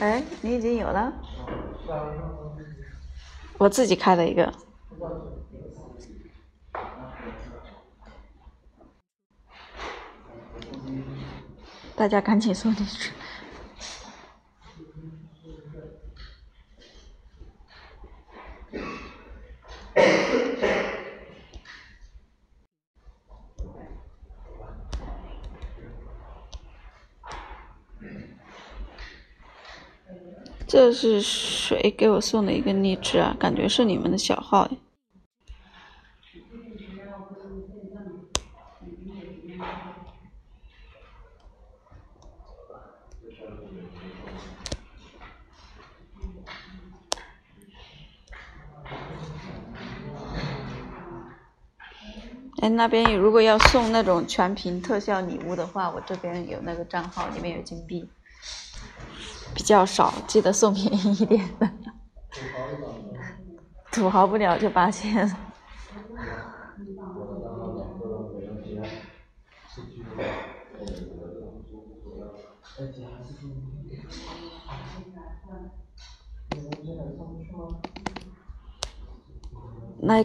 哎，你已经有了？我自己开了一个。大家赶紧送进去。这是谁给我送的一个荔枝啊？感觉是你们的小号。哎，那边如果要送那种全屏特效礼物的话，我这边有那个账号，里面有金币，比较少，记得送便宜一点的。土豪不了就八千。